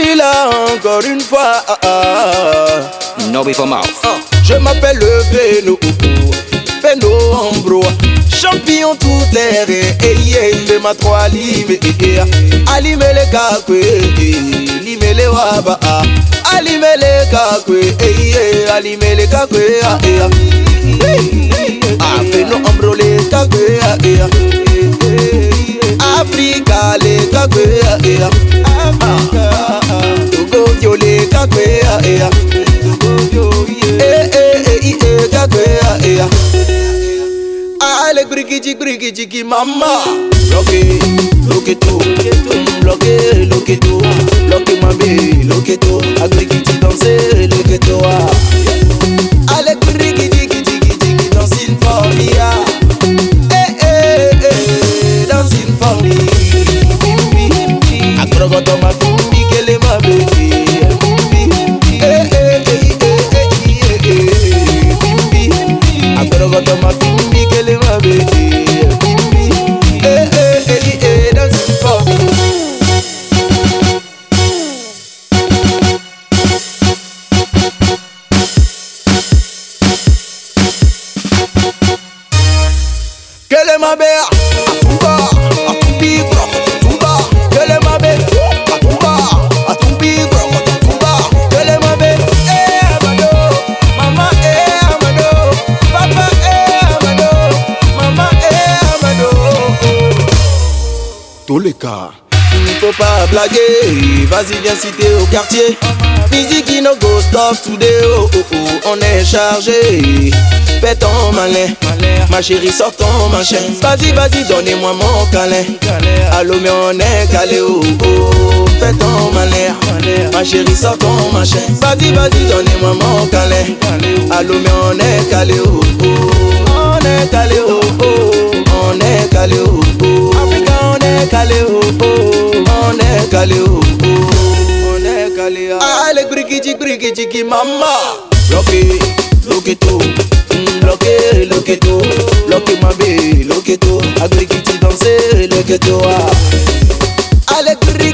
suis là encore une fois. Ah, ah. No before mouth. Je m'appelle le Beno, Beno Ambro. Champion toutes les reins, eh, yeah, de ma trois eh. Alime le kakwe, eh, lime le waba. Alime le kakwe, alime le kakwe, ah, Ambro le kakwe. Africa le kakwe, gatwe ya ah, ya eh, ah. eh eh eh, eh, eh gatwe ya ah, ya I like brigigi brigigi mama. Loke, loke to, loke, loke to, loke my baby, loke to. Quelle est ma mère Atumba, atumbi, atumba. Quelle est ma mère Atumba, atumbi, atumba. Quelle est ma mère Eh, amado, maman, eh, amado, papa, eh, amado, maman, eh, amado. Tous les cas. Faut pas blaguer, vas-y viens citer au quartier. Musique no go stop today, oh oh oh, on est chargé. Fais ton malin, ma chérie sors ton machin Vas-y vas-y donnez-moi mon câlin. Allô mais on est calé, oh oh. Fais ton malin, ma chérie sors ton machin Vas-y vas-y donnez-moi mon câlin. Allô mais on est calé, oh kaleo One kalea Ale brigiji brigiji mama. Rocky, look it up Loke, mm, loke to, loke mabe, loke to Agrikiti danse, loke to ah. Alegri